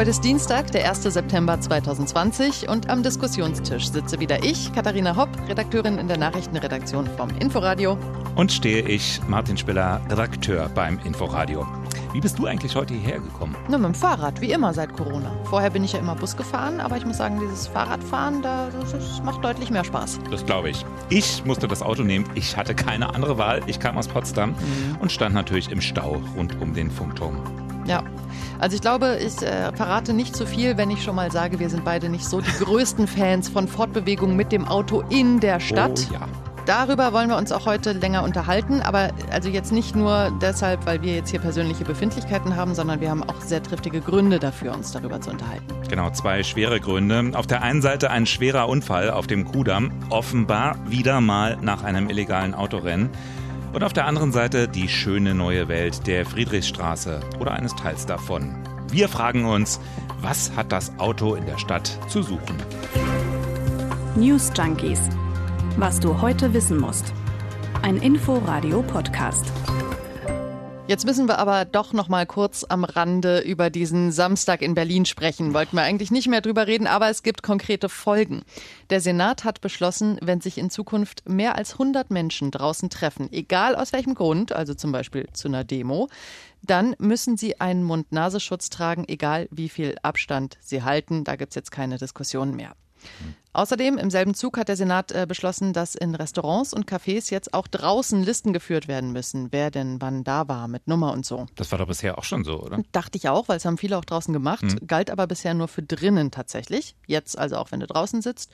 Heute ist Dienstag, der 1. September 2020 und am Diskussionstisch sitze wieder ich, Katharina Hopp, Redakteurin in der Nachrichtenredaktion vom Inforadio. Und stehe ich, Martin Spiller, Redakteur beim Inforadio. Wie bist du eigentlich heute hierher gekommen? Nur mit dem Fahrrad, wie immer seit Corona. Vorher bin ich ja immer Bus gefahren, aber ich muss sagen, dieses Fahrradfahren, da, das macht deutlich mehr Spaß. Das glaube ich. Ich musste das Auto nehmen. Ich hatte keine andere Wahl. Ich kam aus Potsdam mhm. und stand natürlich im Stau rund um den Funkturm. Ja, also ich glaube, ich äh, verrate nicht zu viel, wenn ich schon mal sage, wir sind beide nicht so die größten Fans von Fortbewegungen mit dem Auto in der Stadt. Oh, ja. Darüber wollen wir uns auch heute länger unterhalten, aber also jetzt nicht nur deshalb, weil wir jetzt hier persönliche Befindlichkeiten haben, sondern wir haben auch sehr triftige Gründe dafür, uns darüber zu unterhalten. Genau, zwei schwere Gründe. Auf der einen Seite ein schwerer Unfall auf dem Kudamm, offenbar wieder mal nach einem illegalen Autorennen. Und auf der anderen Seite die schöne neue Welt der Friedrichstraße oder eines Teils davon. Wir fragen uns, was hat das Auto in der Stadt zu suchen? News Junkies. Was du heute wissen musst. Ein Info-Radio-Podcast. Jetzt müssen wir aber doch noch mal kurz am Rande über diesen Samstag in Berlin sprechen. Wollten wir eigentlich nicht mehr drüber reden, aber es gibt konkrete Folgen. Der Senat hat beschlossen, wenn sich in Zukunft mehr als 100 Menschen draußen treffen, egal aus welchem Grund, also zum Beispiel zu einer Demo, dann müssen sie einen Mund-Nasenschutz tragen, egal wie viel Abstand sie halten. Da gibt es jetzt keine Diskussion mehr. Außerdem im selben Zug hat der Senat äh, beschlossen, dass in Restaurants und Cafés jetzt auch draußen Listen geführt werden müssen, wer denn wann da war mit Nummer und so. Das war doch bisher auch schon so, oder? Dachte ich auch, weil es haben viele auch draußen gemacht, mhm. galt aber bisher nur für drinnen tatsächlich. Jetzt also auch, wenn du draußen sitzt.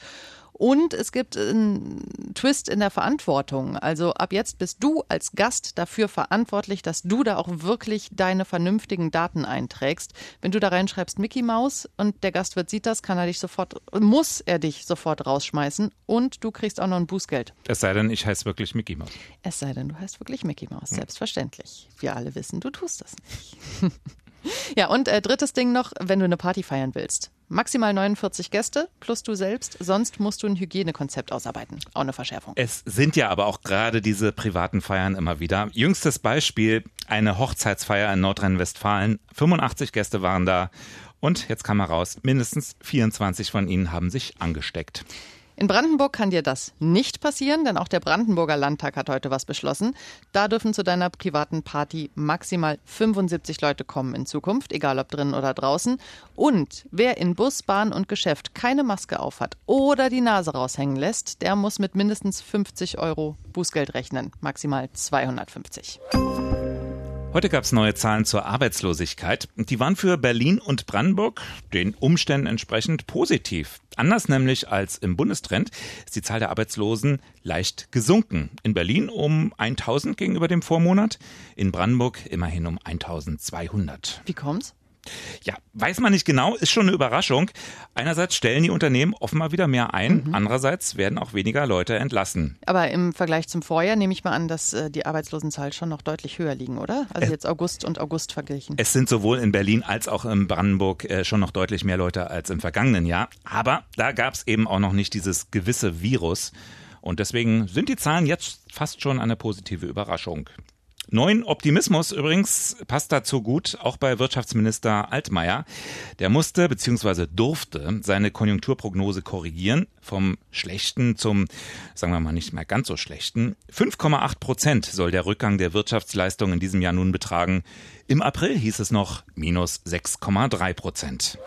Und es gibt einen Twist in der Verantwortung. Also ab jetzt bist du als Gast dafür verantwortlich, dass du da auch wirklich deine vernünftigen Daten einträgst. Wenn du da reinschreibst Mickey Maus und der Gastwirt sieht das, kann er dich sofort, muss er dich sofort rausschmeißen und du kriegst auch noch ein Bußgeld. Es sei denn, ich heiße wirklich Mickey Maus. Es sei denn, du heißt wirklich Mickey Maus, selbstverständlich. Wir alle wissen, du tust das nicht. Ja, und äh, drittes Ding noch, wenn du eine Party feiern willst. Maximal 49 Gäste plus du selbst, sonst musst du ein Hygienekonzept ausarbeiten. Auch eine Verschärfung. Es sind ja aber auch gerade diese privaten Feiern immer wieder. Jüngstes Beispiel, eine Hochzeitsfeier in Nordrhein-Westfalen. 85 Gäste waren da und jetzt kam heraus, mindestens 24 von ihnen haben sich angesteckt. In Brandenburg kann dir das nicht passieren, denn auch der Brandenburger Landtag hat heute was beschlossen. Da dürfen zu deiner privaten Party maximal 75 Leute kommen in Zukunft, egal ob drinnen oder draußen. Und wer in Bus, Bahn und Geschäft keine Maske aufhat oder die Nase raushängen lässt, der muss mit mindestens 50 Euro Bußgeld rechnen, maximal 250. Heute gab es neue Zahlen zur Arbeitslosigkeit. Die waren für Berlin und Brandenburg den Umständen entsprechend positiv. Anders nämlich als im Bundestrend ist die Zahl der Arbeitslosen leicht gesunken. In Berlin um 1000 gegenüber dem Vormonat, in Brandenburg immerhin um 1200. Wie kommt's? Ja, weiß man nicht genau, ist schon eine Überraschung. Einerseits stellen die Unternehmen offenbar wieder mehr ein, mhm. andererseits werden auch weniger Leute entlassen. Aber im Vergleich zum Vorjahr nehme ich mal an, dass äh, die Arbeitslosenzahl schon noch deutlich höher liegen, oder? Also es, jetzt August und August verglichen. Es sind sowohl in Berlin als auch in Brandenburg äh, schon noch deutlich mehr Leute als im vergangenen Jahr. Aber da gab es eben auch noch nicht dieses gewisse Virus. Und deswegen sind die Zahlen jetzt fast schon eine positive Überraschung. Neuen Optimismus übrigens passt dazu gut, auch bei Wirtschaftsminister Altmaier. Der musste bzw. durfte seine Konjunkturprognose korrigieren, vom schlechten zum, sagen wir mal, nicht mehr ganz so schlechten. 5,8 Prozent soll der Rückgang der Wirtschaftsleistung in diesem Jahr nun betragen. Im April hieß es noch minus 6,3 Prozent.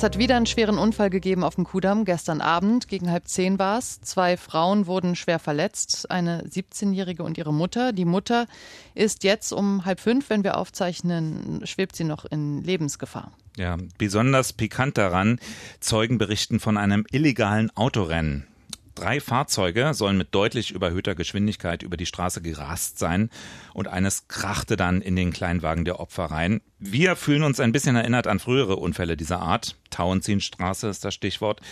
Es hat wieder einen schweren Unfall gegeben auf dem Kudamm. Gestern Abend, gegen halb zehn war es. Zwei Frauen wurden schwer verletzt, eine 17-Jährige und ihre Mutter. Die Mutter ist jetzt um halb fünf, wenn wir aufzeichnen, schwebt sie noch in Lebensgefahr. Ja, besonders pikant daran, Zeugen berichten von einem illegalen Autorennen. Drei Fahrzeuge sollen mit deutlich überhöhter Geschwindigkeit über die Straße gerast sein und eines krachte dann in den Kleinwagen der Opfer rein. Wir fühlen uns ein bisschen erinnert an frühere Unfälle dieser Art. Tauentzienstraße ist das Stichwort.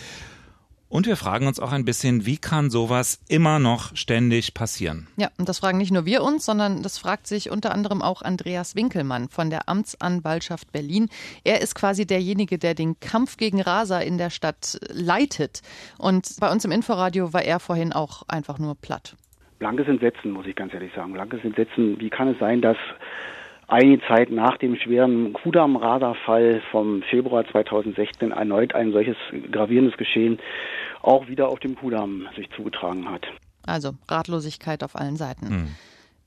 Und wir fragen uns auch ein bisschen, wie kann sowas immer noch ständig passieren? Ja, und das fragen nicht nur wir uns, sondern das fragt sich unter anderem auch Andreas Winkelmann von der Amtsanwaltschaft Berlin. Er ist quasi derjenige, der den Kampf gegen Raser in der Stadt leitet. Und bei uns im Inforadio war er vorhin auch einfach nur platt. Blankes Entsetzen, muss ich ganz ehrlich sagen. Blankes Entsetzen. Wie kann es sein, dass einige Zeit nach dem schweren Kudam-Radarfall vom Februar 2016 erneut ein solches gravierendes Geschehen auch wieder auf dem Kudamm sich zugetragen hat. Also Ratlosigkeit auf allen Seiten. Hm.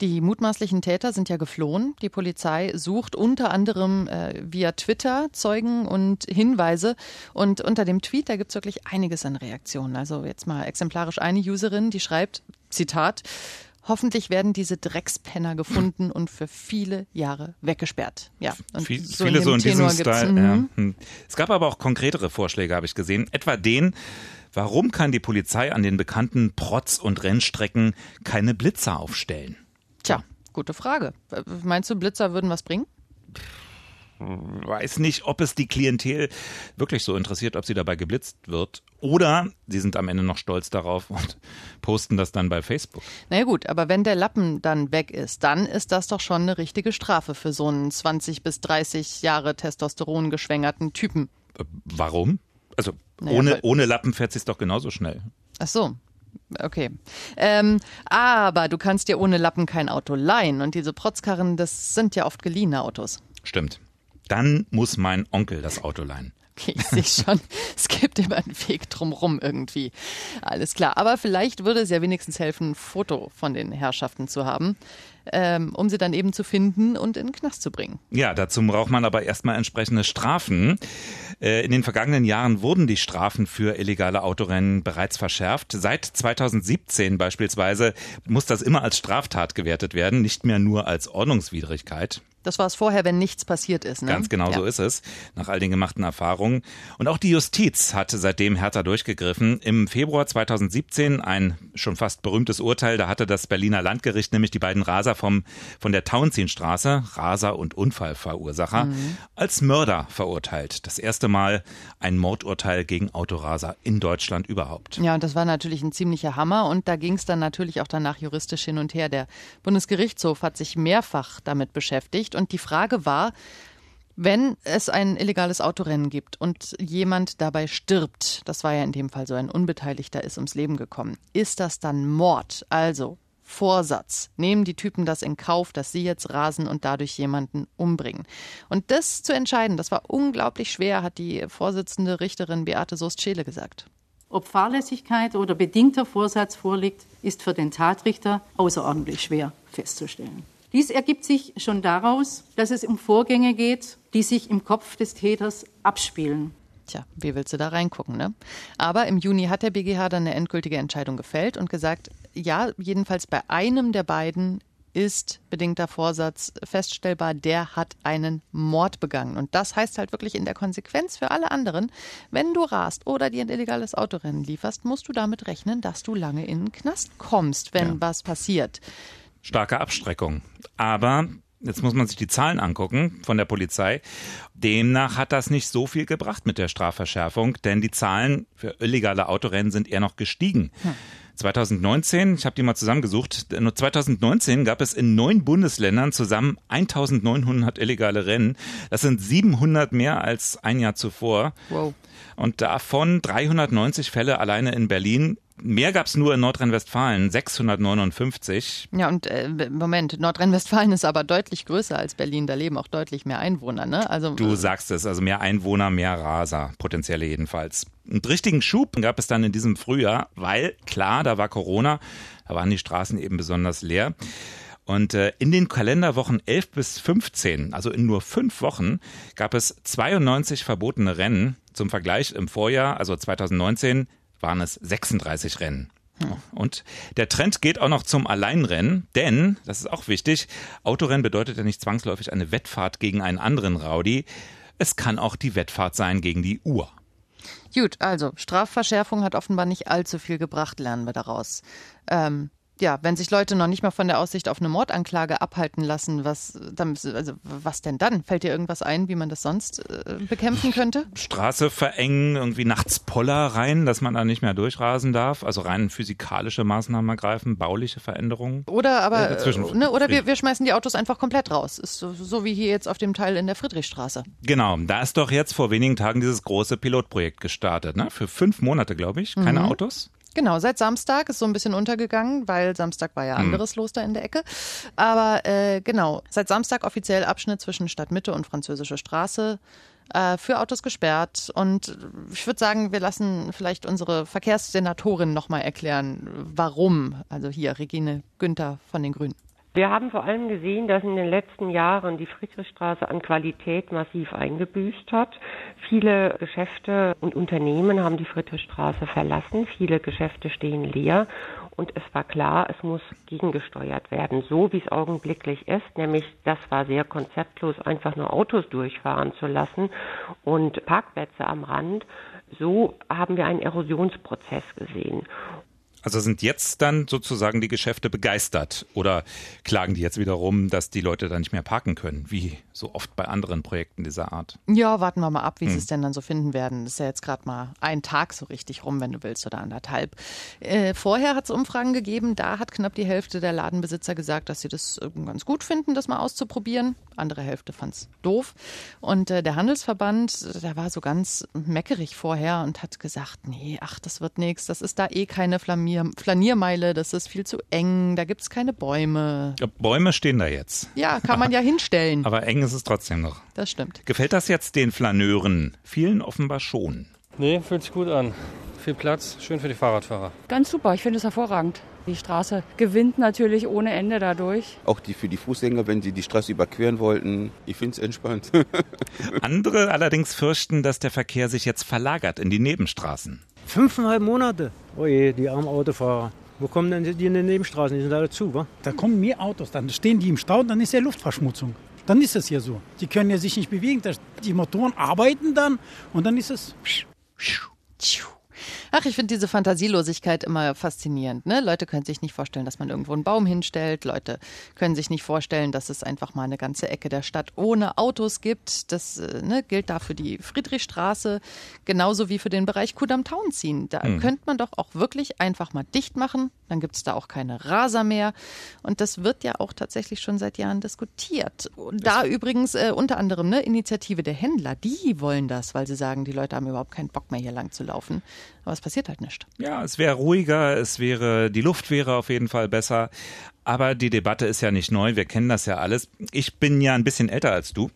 Die mutmaßlichen Täter sind ja geflohen. Die Polizei sucht unter anderem äh, via Twitter Zeugen und Hinweise. Und unter dem Tweet, da gibt es wirklich einiges an Reaktionen. Also jetzt mal exemplarisch eine Userin, die schreibt, Zitat, Hoffentlich werden diese Dreckspenner gefunden und für viele Jahre weggesperrt. Ja, und Viel, so viele in so in diesem Style. Mhm. Ja. Hm. Es gab aber auch konkretere Vorschläge, habe ich gesehen. Etwa den, warum kann die Polizei an den bekannten Protz- und Rennstrecken keine Blitzer aufstellen? Tja, gute Frage. Meinst du, Blitzer würden was bringen? Weiß nicht, ob es die Klientel wirklich so interessiert, ob sie dabei geblitzt wird. Oder sie sind am Ende noch stolz darauf und posten das dann bei Facebook. Na gut, aber wenn der Lappen dann weg ist, dann ist das doch schon eine richtige Strafe für so einen 20 bis 30 Jahre Testosteron geschwängerten Typen. Äh, warum? Also naja, ohne, ohne Lappen fährt es doch genauso schnell. Ach so, Okay. Ähm, aber du kannst dir ohne Lappen kein Auto leihen. Und diese Protzkarren, das sind ja oft geliehene Autos. Stimmt. Dann muss mein Onkel das Auto leihen. Okay, ich sehe schon, es gibt immer einen Weg drumherum irgendwie. Alles klar. Aber vielleicht würde es ja wenigstens helfen, ein Foto von den Herrschaften zu haben ähm, um sie dann eben zu finden und in den Knast zu bringen. Ja, dazu braucht man aber erstmal entsprechende Strafen. Äh, in den vergangenen Jahren wurden die Strafen für illegale Autorennen bereits verschärft. Seit 2017 beispielsweise muss das immer als Straftat gewertet werden, nicht mehr nur als Ordnungswidrigkeit. Das war es vorher, wenn nichts passiert ist. Ne? Ganz genau ja. so ist es, nach all den gemachten Erfahrungen. Und auch die Justiz hatte seitdem härter durchgegriffen. Im Februar 2017 ein schon fast berühmtes Urteil, da hatte das Berliner Landgericht nämlich die beiden Raser Raser vom, von der Tauentzienstraße, Raser und Unfallverursacher, mhm. als Mörder verurteilt. Das erste Mal ein Mordurteil gegen Autoraser in Deutschland überhaupt. Ja, und das war natürlich ein ziemlicher Hammer und da ging es dann natürlich auch danach juristisch hin und her. Der Bundesgerichtshof hat sich mehrfach damit beschäftigt und die Frage war, wenn es ein illegales Autorennen gibt und jemand dabei stirbt, das war ja in dem Fall so ein Unbeteiligter ist ums Leben gekommen, ist das dann Mord? Also Vorsatz. Nehmen die Typen das in Kauf, dass sie jetzt rasen und dadurch jemanden umbringen? Und das zu entscheiden, das war unglaublich schwer, hat die Vorsitzende Richterin Beate Soest-Scheele gesagt. Ob Fahrlässigkeit oder bedingter Vorsatz vorliegt, ist für den Tatrichter außerordentlich schwer festzustellen. Dies ergibt sich schon daraus, dass es um Vorgänge geht, die sich im Kopf des Täters abspielen. Tja, wie willst du da reingucken, ne? Aber im Juni hat der BGH dann eine endgültige Entscheidung gefällt und gesagt, ja, jedenfalls bei einem der beiden ist bedingter Vorsatz feststellbar, der hat einen Mord begangen. Und das heißt halt wirklich in der Konsequenz für alle anderen, wenn du rast oder dir ein illegales Autorennen lieferst, musst du damit rechnen, dass du lange in den Knast kommst, wenn ja. was passiert. Starke Abstreckung. Aber Jetzt muss man sich die Zahlen angucken von der Polizei. Demnach hat das nicht so viel gebracht mit der Strafverschärfung, denn die Zahlen für illegale Autorennen sind eher noch gestiegen. Hm. 2019, ich habe die mal zusammengesucht, nur 2019 gab es in neun Bundesländern zusammen 1900 illegale Rennen. Das sind 700 mehr als ein Jahr zuvor. Wow. Und davon 390 Fälle alleine in Berlin. Mehr gab es nur in Nordrhein-Westfalen, 659. Ja, und äh, Moment, Nordrhein-Westfalen ist aber deutlich größer als Berlin. Da leben auch deutlich mehr Einwohner, ne? Also, du sagst es, also mehr Einwohner, mehr Raser, potenzielle jedenfalls. Einen richtigen Schub gab es dann in diesem Frühjahr, weil klar, da war Corona, da waren die Straßen eben besonders leer. Und äh, in den Kalenderwochen 11 bis 15, also in nur fünf Wochen, gab es 92 verbotene Rennen. Zum Vergleich im Vorjahr, also 2019, waren es 36 Rennen. Und der Trend geht auch noch zum Alleinrennen, denn, das ist auch wichtig, Autorennen bedeutet ja nicht zwangsläufig eine Wettfahrt gegen einen anderen Rowdy. Es kann auch die Wettfahrt sein gegen die Uhr. Gut, also Strafverschärfung hat offenbar nicht allzu viel gebracht, lernen wir daraus. Ähm, ja, wenn sich Leute noch nicht mal von der Aussicht auf eine Mordanklage abhalten lassen, was, also was denn dann? Fällt dir irgendwas ein, wie man das sonst äh, bekämpfen könnte? Straße verengen, irgendwie nachts Poller rein, dass man da nicht mehr durchrasen darf, also rein physikalische Maßnahmen ergreifen, bauliche Veränderungen. Oder aber, äh, ne, oder wir, wir schmeißen die Autos einfach komplett raus. Ist so, so wie hier jetzt auf dem Teil in der Friedrichstraße. Genau, da ist doch jetzt vor wenigen Tagen dieses große Pilotprojekt gestartet, ne? Für fünf Monate, glaube ich, keine mhm. Autos. Genau, seit Samstag ist so ein bisschen untergegangen, weil Samstag war ja Hm. anderes los da in der Ecke. Aber äh, genau, seit Samstag offiziell Abschnitt zwischen Stadtmitte und Französische Straße äh, für Autos gesperrt. Und ich würde sagen, wir lassen vielleicht unsere Verkehrssenatorin nochmal erklären, warum. Also hier, Regine Günther von den Grünen. Wir haben vor allem gesehen, dass in den letzten Jahren die Friedrichstraße an Qualität massiv eingebüßt hat. Viele Geschäfte und Unternehmen haben die Friedrichstraße verlassen. Viele Geschäfte stehen leer. Und es war klar, es muss gegengesteuert werden, so wie es augenblicklich ist. Nämlich, das war sehr konzeptlos, einfach nur Autos durchfahren zu lassen und Parkplätze am Rand. So haben wir einen Erosionsprozess gesehen. Also sind jetzt dann sozusagen die Geschäfte begeistert oder klagen die jetzt wieder rum, dass die Leute da nicht mehr parken können, wie so oft bei anderen Projekten dieser Art? Ja, warten wir mal ab, wie sie Hm. es denn dann so finden werden. Das ist ja jetzt gerade mal ein Tag so richtig rum, wenn du willst, oder anderthalb. Äh, vorher hat es Umfragen gegeben, da hat knapp die Hälfte der Ladenbesitzer gesagt, dass sie das ganz gut finden, das mal auszuprobieren. Andere Hälfte fand es doof. Und äh, der Handelsverband, der war so ganz meckerig vorher und hat gesagt, nee, ach, das wird nichts, das ist da eh keine Flamier Flaniermeile, das ist viel zu eng, da gibt's keine Bäume. Ja, Bäume stehen da jetzt. Ja, kann man ja hinstellen. Aber eng ist es trotzdem noch. Das stimmt. Gefällt das jetzt den Flaneuren? Vielen offenbar schon. Nee, fühlt sich gut an. Viel Platz, schön für die Fahrradfahrer. Ganz super, ich finde es hervorragend. Die Straße gewinnt natürlich ohne Ende dadurch. Auch die für die Fußgänger, wenn sie die Straße überqueren wollten. Ich finde es entspannt. Andere allerdings fürchten, dass der Verkehr sich jetzt verlagert in die Nebenstraßen. Fünfeinhalb Monate. Oh je, die armen Autofahrer. Wo kommen denn die in den Nebenstraßen? Die sind alle zu, wa? Da kommen mehr Autos, dann stehen die im Stau und dann ist ja Luftverschmutzung. Dann ist es ja so. Die können ja sich nicht bewegen. Das- Die Motoren arbeiten dann und dann ist es. Ach, ich finde diese Fantasielosigkeit immer faszinierend. Ne? Leute können sich nicht vorstellen, dass man irgendwo einen Baum hinstellt. Leute können sich nicht vorstellen, dass es einfach mal eine ganze Ecke der Stadt ohne Autos gibt. Das äh, ne, gilt da für die Friedrichstraße, genauso wie für den Bereich Kudamm-Tauenziehen. Da Mhm. könnte man doch auch wirklich einfach mal dicht machen. Dann gibt es da auch keine Raser mehr. Und das wird ja auch tatsächlich schon seit Jahren diskutiert. Und da übrigens äh, unter anderem ne, Initiative der Händler, die wollen das, weil sie sagen, die Leute haben überhaupt keinen Bock mehr hier lang zu laufen. Aber es passiert halt nicht. Ja, es wäre ruhiger, es wäre, die Luft wäre auf jeden Fall besser. Aber die Debatte ist ja nicht neu, wir kennen das ja alles. Ich bin ja ein bisschen älter als du.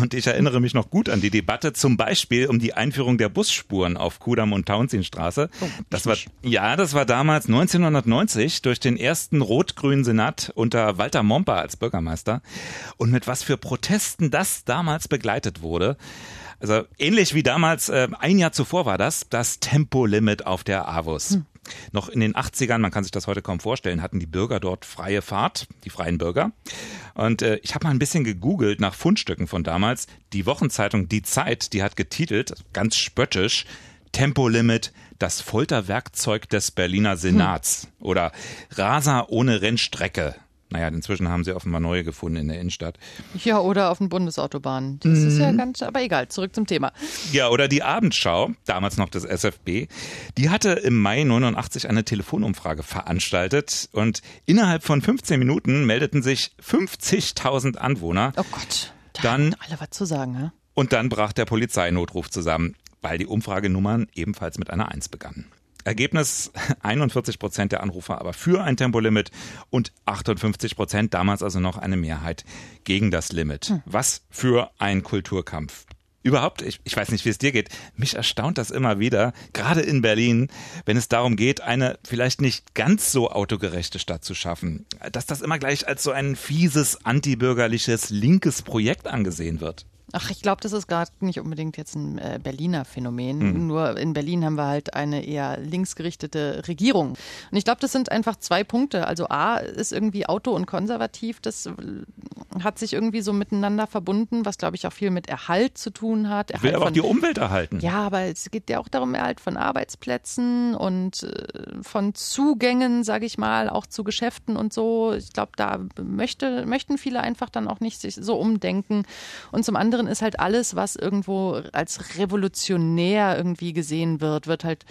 Und ich erinnere mich noch gut an die Debatte zum Beispiel um die Einführung der Busspuren auf Kudamm und Tauentzienstraße. Das war, ja, das war damals 1990 durch den ersten rot-grünen Senat unter Walter Momper als Bürgermeister. Und mit was für Protesten das damals begleitet wurde. Also ähnlich wie damals, äh, ein Jahr zuvor war das, das Tempolimit auf der Avus. Noch in den 80ern, man kann sich das heute kaum vorstellen, hatten die Bürger dort freie Fahrt, die freien Bürger. Und äh, ich habe mal ein bisschen gegoogelt nach Fundstücken von damals. Die Wochenzeitung Die Zeit, die hat getitelt, ganz spöttisch, Tempolimit, das Folterwerkzeug des Berliner Senats. Oder Raser ohne Rennstrecke. Naja, inzwischen haben sie offenbar neue gefunden in der Innenstadt. Ja, oder auf den Bundesautobahnen. Das ist ja ganz, aber egal, zurück zum Thema. Ja, oder die Abendschau, damals noch das SFB, die hatte im Mai 89 eine Telefonumfrage veranstaltet und innerhalb von 15 Minuten meldeten sich 50.000 Anwohner. Oh Gott, da Dann haben alle was zu sagen, ja? und dann brach der Polizeinotruf zusammen, weil die Umfragenummern ebenfalls mit einer Eins begannen. Ergebnis 41 Prozent der Anrufer aber für ein Tempolimit und 58 Prozent damals also noch eine Mehrheit gegen das Limit. Was für ein Kulturkampf. Überhaupt, ich, ich weiß nicht, wie es dir geht, mich erstaunt das immer wieder, gerade in Berlin, wenn es darum geht, eine vielleicht nicht ganz so autogerechte Stadt zu schaffen, dass das immer gleich als so ein fieses, antibürgerliches, linkes Projekt angesehen wird. Ach, ich glaube, das ist gerade nicht unbedingt jetzt ein äh, Berliner Phänomen. Mhm. Nur in Berlin haben wir halt eine eher linksgerichtete Regierung. Und ich glaube, das sind einfach zwei Punkte. Also A ist irgendwie Auto und konservativ. Das hat sich irgendwie so miteinander verbunden, was glaube ich auch viel mit Erhalt zu tun hat. Ich will Erhalt aber auch von- die Umwelt erhalten. Ja, aber es geht ja auch darum, Erhalt von Arbeitsplätzen und äh, von Zugängen, sage ich mal, auch zu Geschäften und so. Ich glaube, da möchte, möchten viele einfach dann auch nicht sich so umdenken. Und zum anderen ist halt alles, was irgendwo als revolutionär irgendwie gesehen wird, wird halt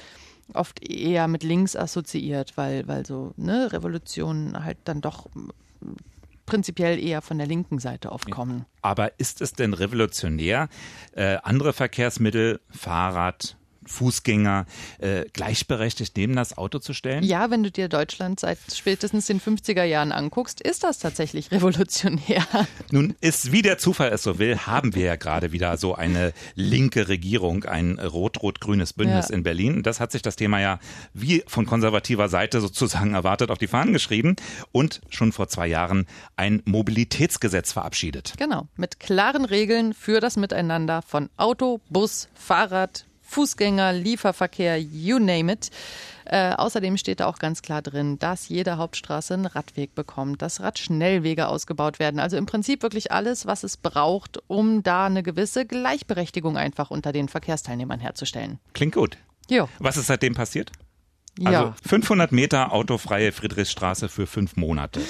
oft eher mit links assoziiert, weil, weil so ne, Revolutionen halt dann doch prinzipiell eher von der linken Seite oft kommen. Aber ist es denn revolutionär, äh, andere Verkehrsmittel, Fahrrad, Fußgänger äh, gleichberechtigt neben das Auto zu stellen? Ja, wenn du dir Deutschland seit spätestens den 50er Jahren anguckst, ist das tatsächlich revolutionär. Nun ist, wie der Zufall es so will, haben wir ja gerade wieder so eine linke Regierung, ein rot-rot-grünes Bündnis ja. in Berlin. Das hat sich das Thema ja wie von konservativer Seite sozusagen erwartet auf die Fahnen geschrieben und schon vor zwei Jahren ein Mobilitätsgesetz verabschiedet. Genau, mit klaren Regeln für das Miteinander von Auto, Bus, Fahrrad, Fußgänger, Lieferverkehr, you name it. Äh, außerdem steht da auch ganz klar drin, dass jede Hauptstraße einen Radweg bekommt, dass Radschnellwege ausgebaut werden. Also im Prinzip wirklich alles, was es braucht, um da eine gewisse Gleichberechtigung einfach unter den Verkehrsteilnehmern herzustellen. Klingt gut. Jo. Was ist seitdem passiert? Also ja. 500 Meter autofreie Friedrichstraße für fünf Monate.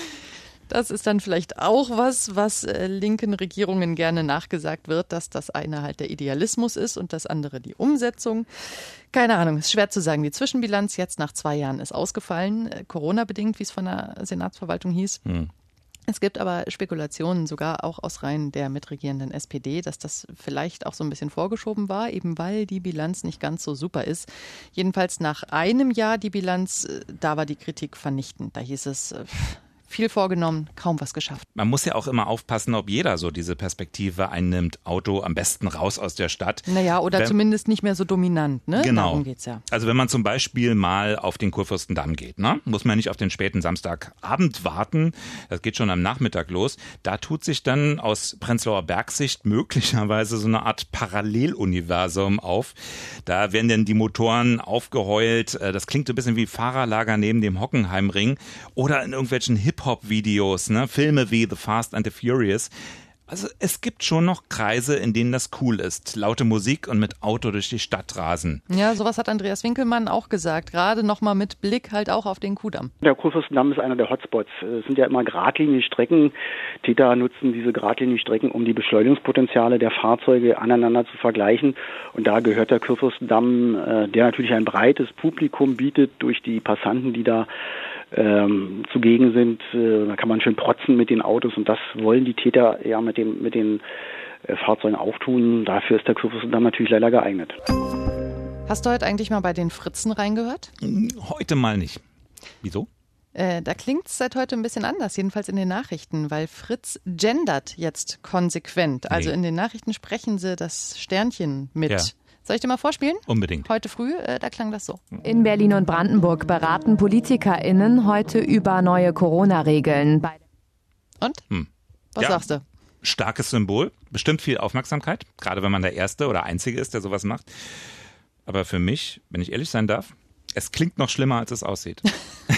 Das ist dann vielleicht auch was, was äh, linken Regierungen gerne nachgesagt wird, dass das eine halt der Idealismus ist und das andere die Umsetzung. Keine Ahnung, ist schwer zu sagen. Die Zwischenbilanz jetzt nach zwei Jahren ist ausgefallen, äh, Corona-bedingt, wie es von der Senatsverwaltung hieß. Hm. Es gibt aber Spekulationen, sogar auch aus Reihen der mitregierenden SPD, dass das vielleicht auch so ein bisschen vorgeschoben war, eben weil die Bilanz nicht ganz so super ist. Jedenfalls nach einem Jahr die Bilanz, äh, da war die Kritik vernichtend. Da hieß es, viel vorgenommen, kaum was geschafft. Man muss ja auch immer aufpassen, ob jeder so diese Perspektive einnimmt. Auto am besten raus aus der Stadt. Naja, oder wenn, zumindest nicht mehr so dominant, ne? Genau. Darum geht's ja. Also wenn man zum Beispiel mal auf den Kurfürstendamm geht, ne? muss man nicht auf den späten Samstagabend warten. Das geht schon am Nachmittag los. Da tut sich dann aus Prenzlauer Bergsicht möglicherweise so eine Art Paralleluniversum auf. Da werden dann die Motoren aufgeheult. Äh, das klingt so ein bisschen wie Fahrerlager neben dem Hockenheimring oder in irgendwelchen Hip Hip-Hop-Videos, ne? Filme wie The Fast and the Furious. Also es gibt schon noch Kreise, in denen das cool ist. Laute Musik und mit Auto durch die Stadt rasen. Ja, sowas hat Andreas Winkelmann auch gesagt. Gerade nochmal mit Blick halt auch auf den Kudamm. Der Kurfürstendamm ist einer der Hotspots. Es sind ja immer geradlinige Strecken. Täter nutzen diese geradlinigen Strecken, um die Beschleunigungspotenziale der Fahrzeuge aneinander zu vergleichen. Und da gehört der Kurfürstendamm, äh, der natürlich ein breites Publikum bietet durch die Passanten, die da ähm, zugegen sind. Äh, da kann man schön protzen mit den Autos und das wollen die Täter ja mit, dem, mit den äh, Fahrzeugen auftun. Dafür ist der Kürbis dann natürlich leider geeignet. Hast du heute eigentlich mal bei den Fritzen reingehört? Heute mal nicht. Wieso? Äh, da klingt es seit heute ein bisschen anders, jedenfalls in den Nachrichten, weil Fritz gendert jetzt konsequent. Also nee. in den Nachrichten sprechen sie das Sternchen mit. Ja. Soll ich dir mal vorspielen? Unbedingt. Heute früh, äh, da klang das so. In Berlin und Brandenburg beraten PolitikerInnen heute über neue Corona-Regeln. Und? Hm. Was ja. sagst du? Starkes Symbol, bestimmt viel Aufmerksamkeit, gerade wenn man der Erste oder Einzige ist, der sowas macht. Aber für mich, wenn ich ehrlich sein darf, es klingt noch schlimmer, als es aussieht.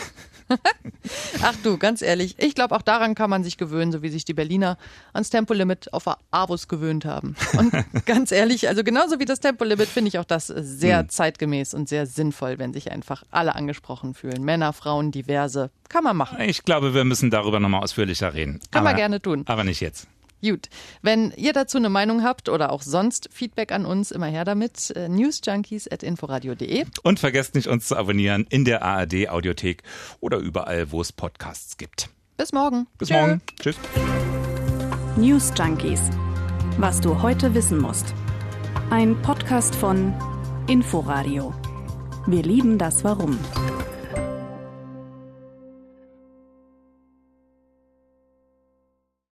Ach du, ganz ehrlich, ich glaube, auch daran kann man sich gewöhnen, so wie sich die Berliner ans Tempolimit auf Avus gewöhnt haben. Und ganz ehrlich, also genauso wie das Tempolimit finde ich auch das sehr hm. zeitgemäß und sehr sinnvoll, wenn sich einfach alle angesprochen fühlen. Männer, Frauen, diverse. Kann man machen. Ich glaube, wir müssen darüber nochmal ausführlicher reden. Kann man gerne tun. Aber nicht jetzt. Gut. Wenn ihr dazu eine Meinung habt oder auch sonst Feedback an uns, immer her damit. Äh, newsjunkies.inforadio.de. Und vergesst nicht, uns zu abonnieren in der ARD Audiothek oder überall, wo es Podcasts gibt. Bis morgen. Bis Tschö. morgen. Tschüss. News Junkies. Was du heute wissen musst. Ein Podcast von Inforadio. Wir lieben das Warum.